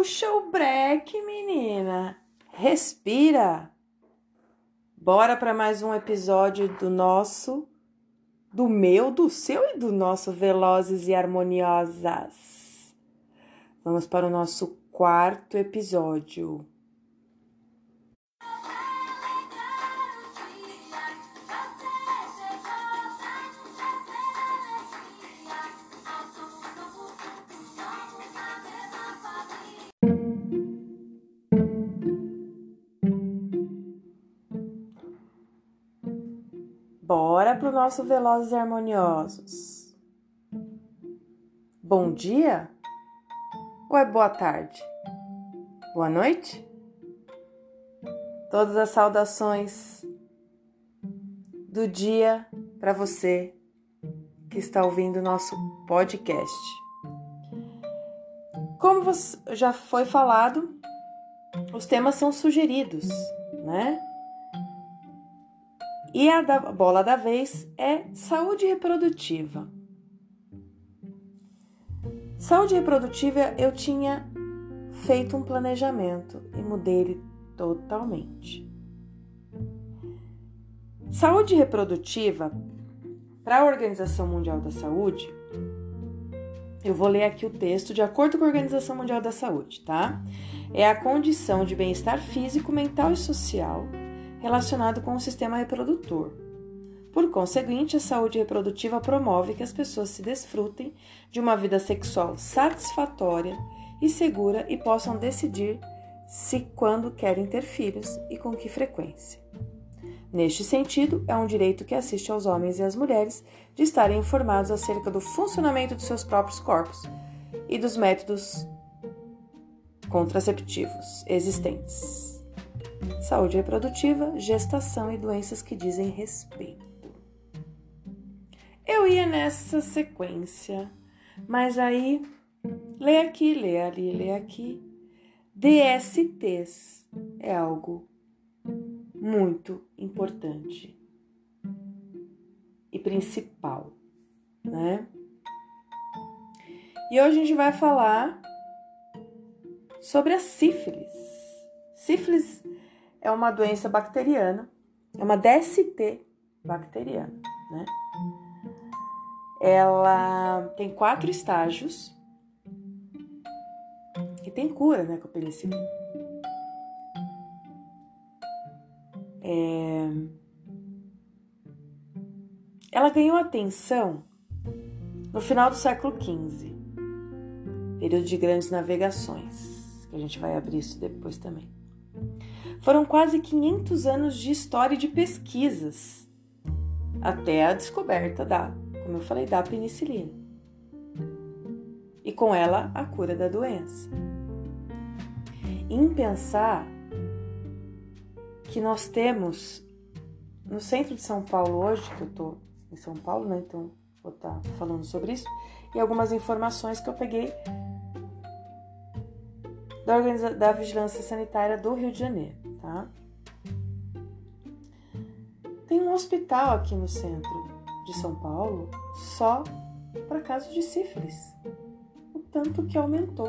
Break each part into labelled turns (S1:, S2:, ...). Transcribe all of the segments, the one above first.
S1: Puxa o breque, menina. Respira. Bora para mais um episódio do nosso, do meu, do seu e do nosso Velozes e Harmoniosas. Vamos para o nosso quarto episódio. Bora pro nosso Velozes e Harmoniosos. Bom dia? Ou é boa tarde? Boa noite? Todas as saudações do dia para você que está ouvindo o nosso podcast. Como já foi falado, os temas são sugeridos, né? E a da, bola da vez é saúde reprodutiva. Saúde reprodutiva eu tinha feito um planejamento e mudei ele totalmente. Saúde reprodutiva, para a Organização Mundial da Saúde, eu vou ler aqui o texto de acordo com a Organização Mundial da Saúde, tá? É a condição de bem-estar físico, mental e social relacionado com o sistema reprodutor. Por conseguinte, a saúde reprodutiva promove que as pessoas se desfrutem de uma vida sexual satisfatória e segura e possam decidir se quando querem ter filhos e com que frequência. Neste sentido, é um direito que assiste aos homens e às mulheres de estarem informados acerca do funcionamento de seus próprios corpos e dos métodos contraceptivos existentes saúde reprodutiva, gestação e doenças que dizem respeito. Eu ia nessa sequência, mas aí lê aqui, lê ali, lê aqui. DSTs é algo muito importante e principal, né? E hoje a gente vai falar sobre a sífilis. Sífilis é uma doença bacteriana, é uma DST bacteriana, né? Ela tem quatro estágios e tem cura, né, com a penicilina. É... Ela ganhou atenção no final do século XV, período de grandes navegações, que a gente vai abrir isso depois também. Foram quase 500 anos de história e de pesquisas até a descoberta da, como eu falei, da penicilina. E com ela a cura da doença. Em pensar que nós temos no centro de São Paulo hoje, que eu estou em São Paulo, né? Então vou estar tá falando sobre isso, e algumas informações que eu peguei da, da Vigilância Sanitária do Rio de Janeiro tá? Tem um hospital aqui no centro de São Paulo só para casos de sífilis. O tanto que aumentou.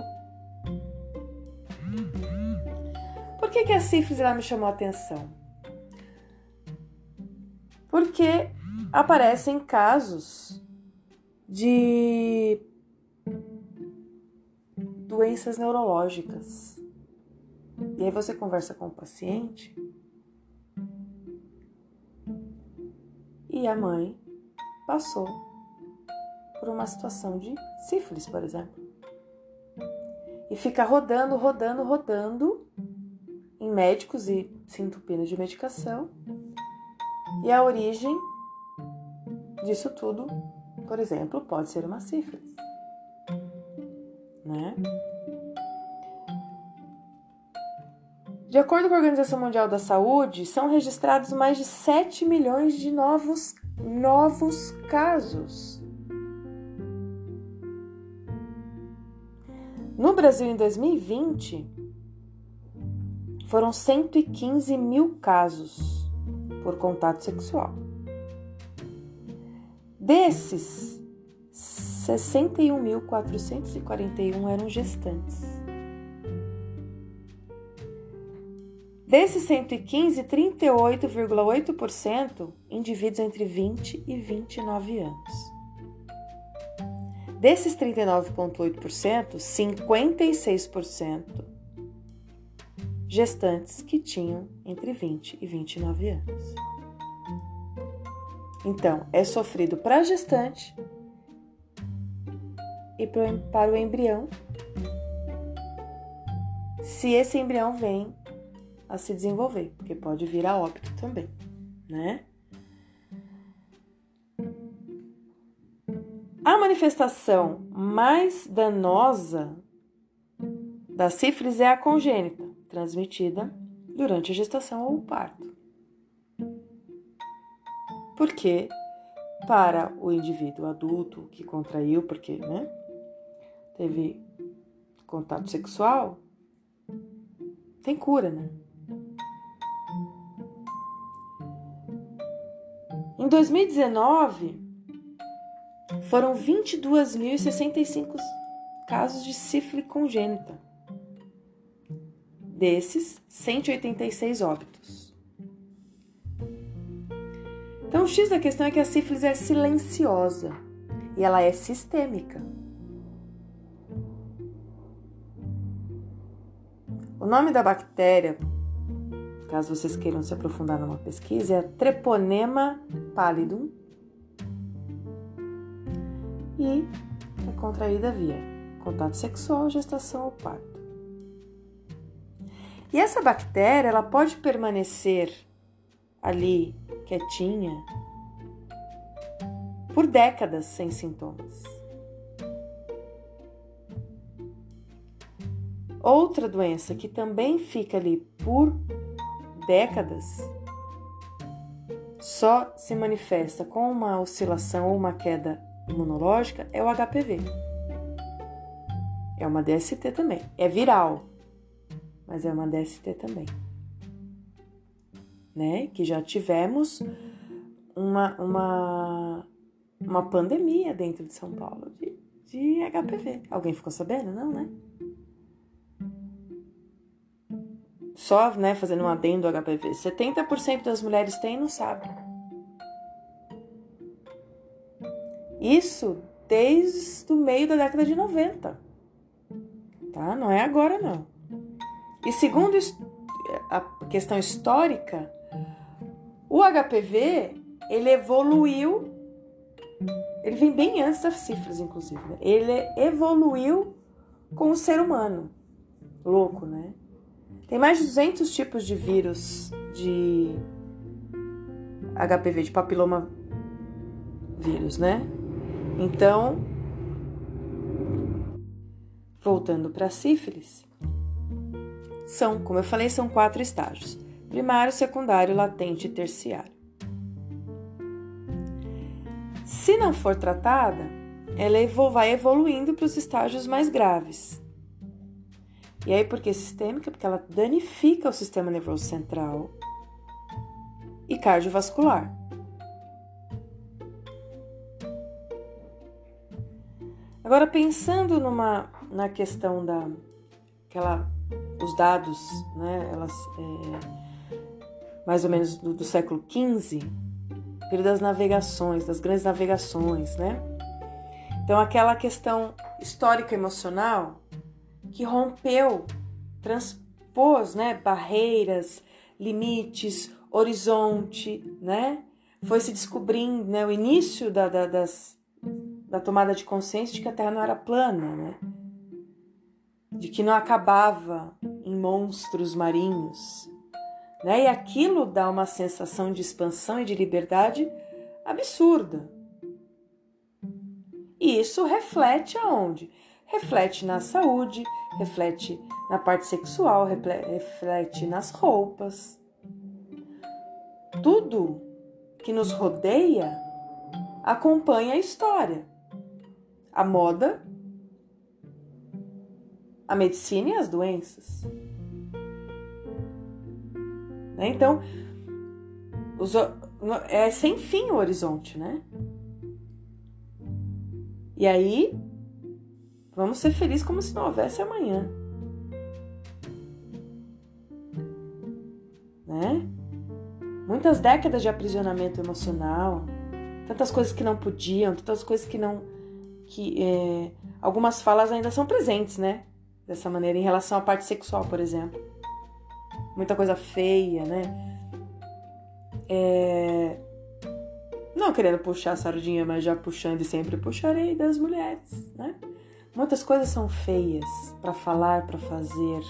S1: Por que, que a sífilis ela me chamou a atenção? Porque aparecem casos de doenças neurológicas e aí você conversa com o paciente e a mãe passou por uma situação de sífilis, por exemplo. E fica rodando, rodando, rodando em médicos e se entupindo de medicação. E a origem disso tudo, por exemplo, pode ser uma sífilis. Né? De acordo com a Organização Mundial da Saúde, são registrados mais de 7 milhões de novos, novos casos. No Brasil, em 2020, foram 115 mil casos por contato sexual. Desses, 61.441 eram gestantes. Desses 115, 38,8% indivíduos entre 20 e 29 anos. Desses 39,8%, 56% gestantes que tinham entre 20 e 29 anos. Então, é sofrido para a gestante e para o embrião, se esse embrião vem a se desenvolver, porque pode vir a óbito também, né? A manifestação mais danosa da sífilis é a congênita, transmitida durante a gestação ou o parto. Porque para o indivíduo adulto que contraiu, porque né, teve contato sexual, tem cura, né? 2019, foram 22.065 casos de sífilis congênita. Desses, 186 óbitos. Então, o X da questão é que a sífilis é silenciosa e ela é sistêmica. O nome da bactéria, caso vocês queiram se aprofundar numa pesquisa, é Treponema pallidum e é contraída via contato sexual, gestação ou parto. E essa bactéria, ela pode permanecer ali quietinha por décadas sem sintomas. Outra doença que também fica ali por décadas só se manifesta com uma oscilação ou uma queda imunológica é o HPV. É uma DST também. É viral, mas é uma DST também. Né? Que já tivemos uma, uma, uma pandemia dentro de São Paulo de, de HPV. Alguém ficou sabendo? Não, né? Só, né, fazendo um adendo do HPV, 70% das mulheres têm e não sabem. Isso desde o meio da década de 90. Tá? Não é agora não. E segundo a questão histórica, o HPV ele evoluiu, ele vem bem antes das cifras, inclusive. Né? Ele evoluiu com o ser humano. Louco, né? Tem mais de 200 tipos de vírus de HPV, de papiloma vírus, né? Então, voltando para sífilis, são, como eu falei, são quatro estágios: primário, secundário, latente e terciário. Se não for tratada, ela vai evoluindo para os estágios mais graves. E aí, por que sistêmica? Porque ela danifica o sistema nervoso central e cardiovascular. Agora pensando numa na questão da aquela os dados, né, elas é, mais ou menos do, do século XV, período das navegações, das grandes navegações, né? Então aquela questão histórica emocional que rompeu, transpôs, né, barreiras, limites, horizonte, né? Foi se descobrindo, né, o início da, da, das da tomada de consciência de que a Terra não era plana, né? De que não acabava em monstros marinhos, né? E aquilo dá uma sensação de expansão e de liberdade absurda. E isso reflete aonde? Reflete na saúde, reflete na parte sexual, reflete nas roupas. Tudo que nos rodeia acompanha a história a moda, a medicina e as doenças. Né? Então, os, é sem fim o horizonte, né? E aí, vamos ser felizes como se não houvesse amanhã. né? Muitas décadas de aprisionamento emocional, tantas coisas que não podiam, tantas coisas que não. que é, algumas falas ainda são presentes, né? Dessa maneira, em relação à parte sexual, por exemplo. Muita coisa feia, né? É, não querendo puxar a sardinha, mas já puxando e sempre puxarei das mulheres, né? Muitas coisas são feias para falar, para fazer,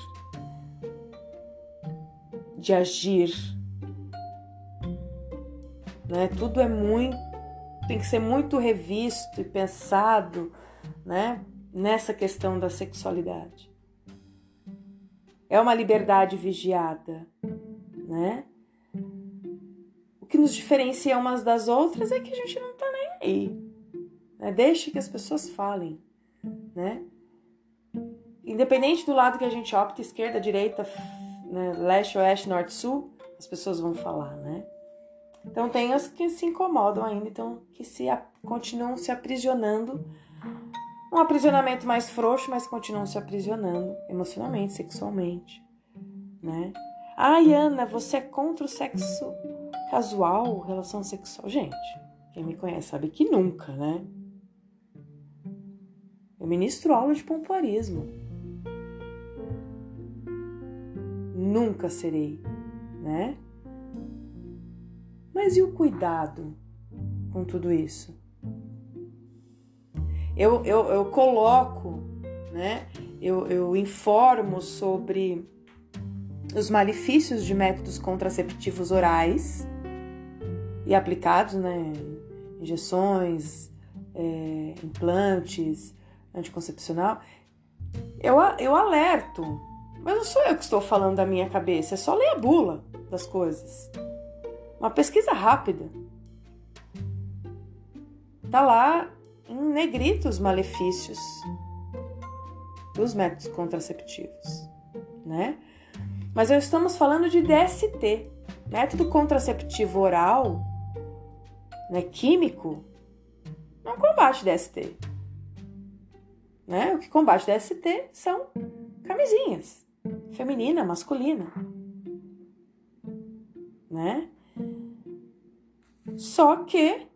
S1: de agir. Né? Tudo é muito tem que ser muito revisto e pensado, né, nessa questão da sexualidade. É uma liberdade vigiada, né? O que nos diferencia umas das outras é que a gente não tá nem aí. Né? Deixa que as pessoas falem, né? Independente do lado que a gente opta, esquerda, direita, né, leste, oeste, norte, sul, as pessoas vão falar, né? Então tem as que se incomodam ainda, então que se continuam se aprisionando. Um aprisionamento mais frouxo, mas continuam se aprisionando emocionalmente, sexualmente, né? Ai, Ana, você é contra o sexo casual, relação sexual? Gente, quem me conhece sabe que nunca, né? Eu ministro aula de pompoarismo. Nunca serei, né? Mas e o cuidado com tudo isso? Eu, eu, eu coloco, né? Eu, eu informo sobre os malefícios de métodos contraceptivos orais e aplicados, né? Injeções, é, implantes, anticoncepcional. Eu, eu alerto, mas não sou eu que estou falando da minha cabeça, é só ler a bula das coisas. Uma pesquisa rápida. Tá lá em negrito os malefícios dos métodos contraceptivos, né? Mas nós estamos falando de DST, método contraceptivo oral, né, químico, não combate DST. Né? O que combate DST são camisinhas, feminina, masculina, né? Só que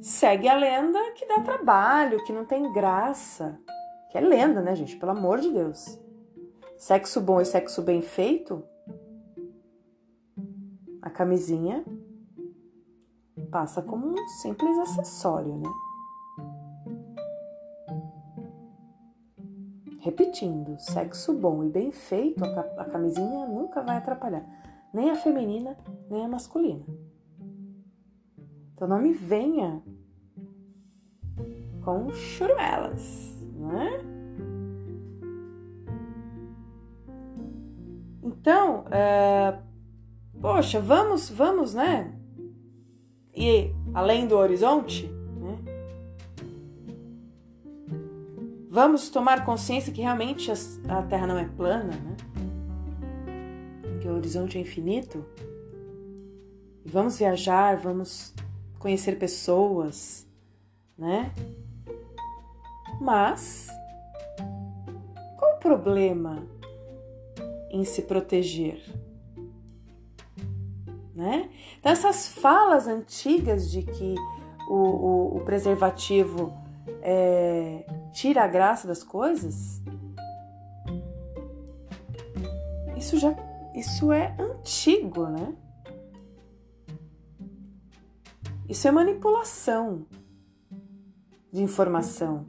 S1: segue a lenda que dá trabalho, que não tem graça. Que é lenda, né, gente? Pelo amor de Deus. Sexo bom e sexo bem feito. A camisinha passa como um simples acessório, né? Repetindo, sexo bom e bem feito, a camisinha nunca vai atrapalhar nem a feminina, nem a masculina. Então não me venha com churumelas, né? Então, é, poxa, vamos, vamos, né? E além do horizonte, Vamos tomar consciência que realmente a Terra não é plana, né? que o horizonte é infinito. Vamos viajar, vamos conhecer pessoas, né? Mas qual o problema em se proteger? Né? Então, essas falas antigas de que o, o, o preservativo é, tira a graça das coisas, isso já isso é antigo, né? Isso é manipulação de informação.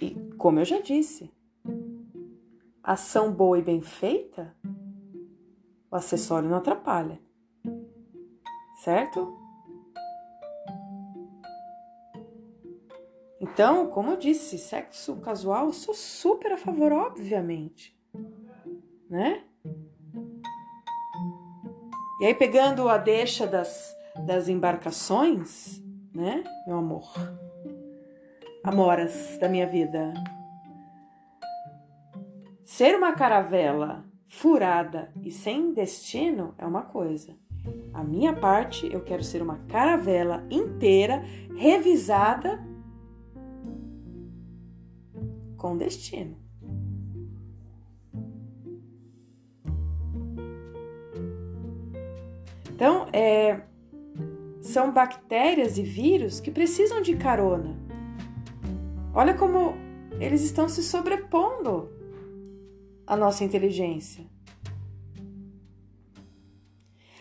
S1: E, como eu já disse, ação boa e bem feita, o acessório não atrapalha. Certo? Então, como eu disse, sexo casual, sou super a favor, obviamente. Né? E aí, pegando a deixa das, das embarcações, né, meu amor? Amoras da minha vida. Ser uma caravela furada e sem destino é uma coisa. A minha parte, eu quero ser uma caravela inteira, revisada com destino. Então, é, são bactérias e vírus que precisam de carona. Olha como eles estão se sobrepondo à nossa inteligência.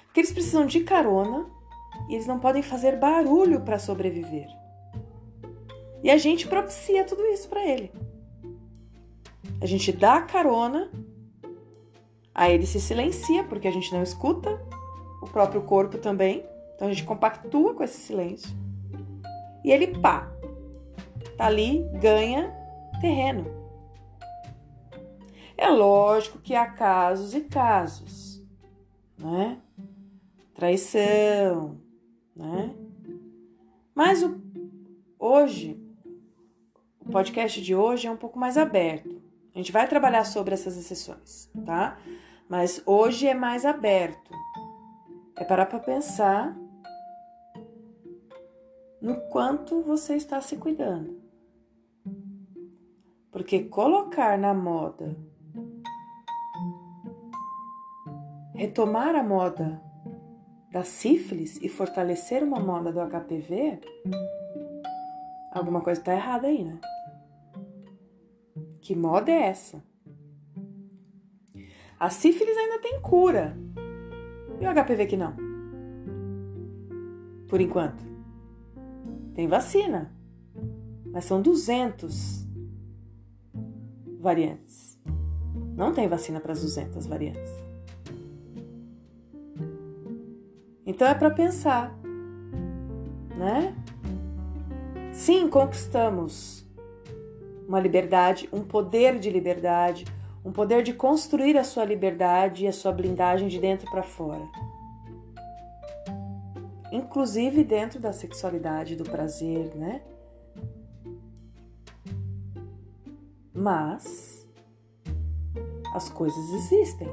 S1: Porque eles precisam de carona e eles não podem fazer barulho para sobreviver. E a gente propicia tudo isso para ele. A gente dá carona, aí ele se silencia porque a gente não escuta, o próprio corpo também. Então a gente compactua com esse silêncio. E ele pá, tá ali, ganha terreno. É lógico que há casos e casos, né? Traição, né? Mas o, hoje, o podcast de hoje é um pouco mais aberto. A gente vai trabalhar sobre essas exceções, tá? Mas hoje é mais aberto. É parar para pensar no quanto você está se cuidando. Porque colocar na moda, retomar a moda da sífilis e fortalecer uma moda do HPV, alguma coisa está errada aí, né? Que moda é essa? A sífilis ainda tem cura. E o HPV que não? Por enquanto. Tem vacina. Mas são 200 variantes. Não tem vacina para as 200 variantes. Então é para pensar, né? Sim, conquistamos uma liberdade, um poder de liberdade, um poder de construir a sua liberdade e a sua blindagem de dentro para fora. Inclusive dentro da sexualidade, do prazer, né? Mas as coisas existem.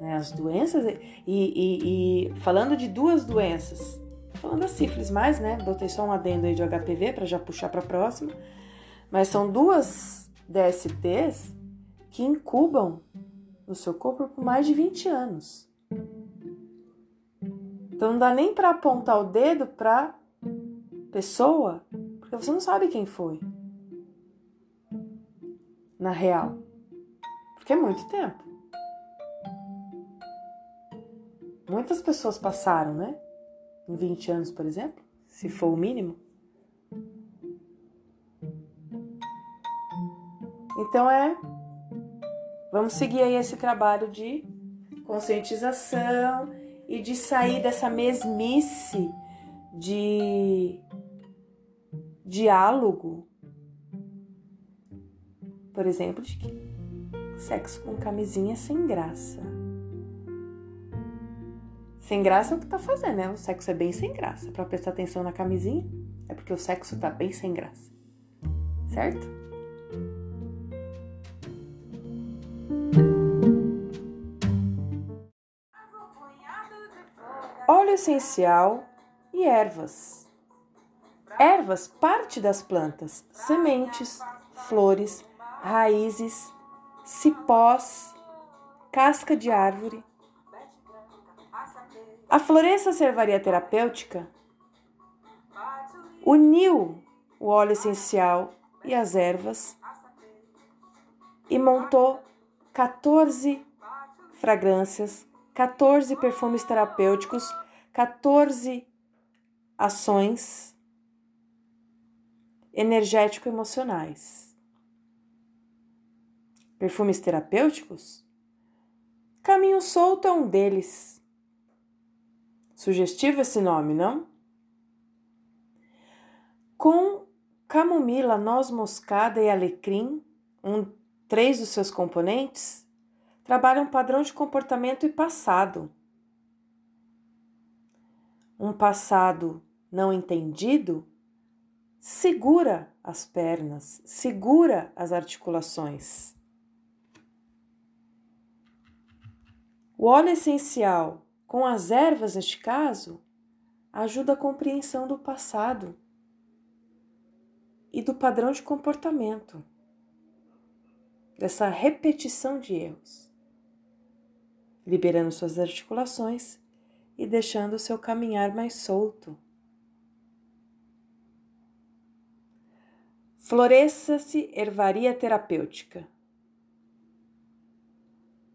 S1: Né? As doenças. E, e, e, falando de duas doenças, falando da sífilis mais, né? Botei só um adendo aí de HPV para já puxar para próxima. Mas são duas DSTs que incubam no seu corpo por mais de 20 anos. Então não dá nem para apontar o dedo para pessoa, porque você não sabe quem foi na real. Porque é muito tempo. Muitas pessoas passaram, né? Em 20 anos, por exemplo, se for o mínimo. Então é. Vamos seguir aí esse trabalho de conscientização e de sair dessa mesmice de diálogo por exemplo, de que sexo com camisinha é sem graça. Sem graça é o que tá fazendo, né? O sexo é bem sem graça. Para prestar atenção na camisinha, é porque o sexo tá bem sem graça. Certo? Óleo essencial e ervas. Ervas parte das plantas, sementes, flores, raízes, cipós, casca de árvore. A Floresça Servaria Terapêutica uniu o óleo essencial e as ervas e montou 14 fragrâncias, 14 perfumes terapêuticos, 14 ações energético-emocionais perfumes terapêuticos? Caminho Solto é um deles. Sugestivo esse nome, não? Com camomila, noz moscada e alecrim, um, três dos seus componentes, trabalham um padrão de comportamento e passado. Um passado não entendido segura as pernas, segura as articulações. O óleo essencial, com as ervas neste caso, ajuda a compreensão do passado e do padrão de comportamento, dessa repetição de erros. liberando suas articulações e deixando o seu caminhar mais solto. Floresça-se Ervaria Terapêutica.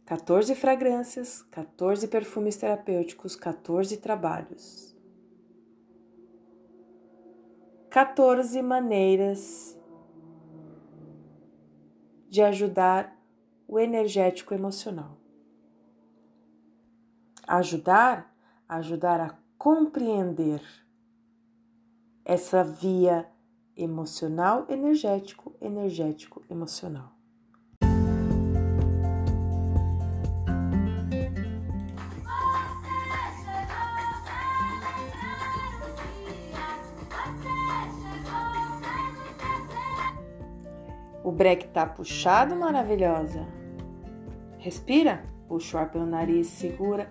S1: 14 fragrâncias, 14 perfumes terapêuticos, 14 trabalhos. 14 maneiras de ajudar o energético emocional. Ajudar, ajudar a compreender essa via emocional, energético, energético, emocional. O breque tá puxado, maravilhosa. Respira, puxa o ar pelo nariz, segura,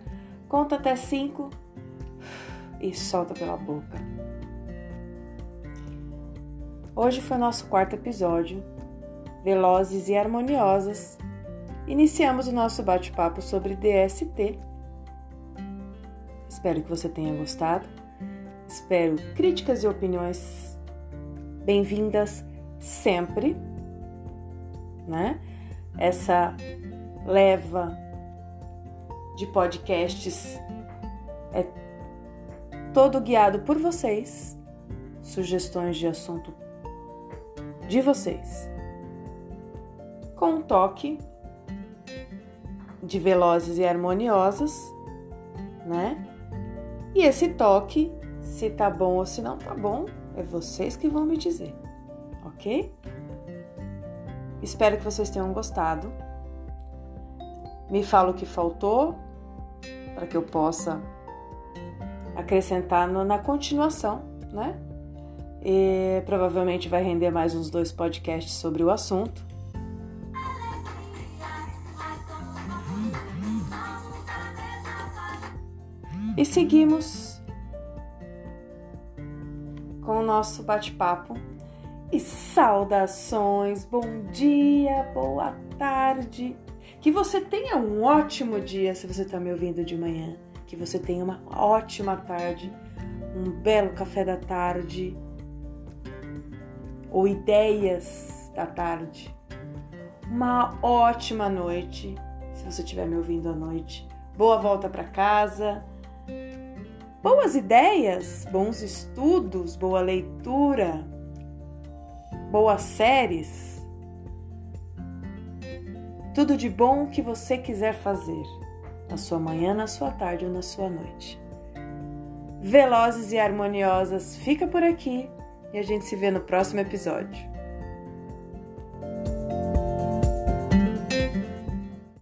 S1: conta até cinco e solta pela boca. Hoje foi nosso quarto episódio, velozes e harmoniosas. Iniciamos o nosso bate-papo sobre DST. Espero que você tenha gostado. Espero críticas e opiniões bem-vindas sempre né? Essa leva de podcasts é todo guiado por vocês, sugestões de assunto de vocês, com um toque de velozes e harmoniosas, né? E esse toque, se tá bom ou se não tá bom, é vocês que vão me dizer, ok? Espero que vocês tenham gostado. Me fala o que faltou para que eu possa acrescentar na continuação, né? E provavelmente vai render mais uns dois podcasts sobre o assunto. E seguimos com o nosso bate-papo e saudações, bom dia, boa tarde. Que você tenha um ótimo dia se você está me ouvindo de manhã. Que você tenha uma ótima tarde, um belo café da tarde ou ideias da tarde. Uma ótima noite, se você estiver me ouvindo à noite. Boa volta para casa. Boas ideias, bons estudos, boa leitura boas séries, tudo de bom que você quiser fazer, na sua manhã, na sua tarde ou na sua noite. Velozes e harmoniosas, fica por aqui e a gente se vê no próximo episódio.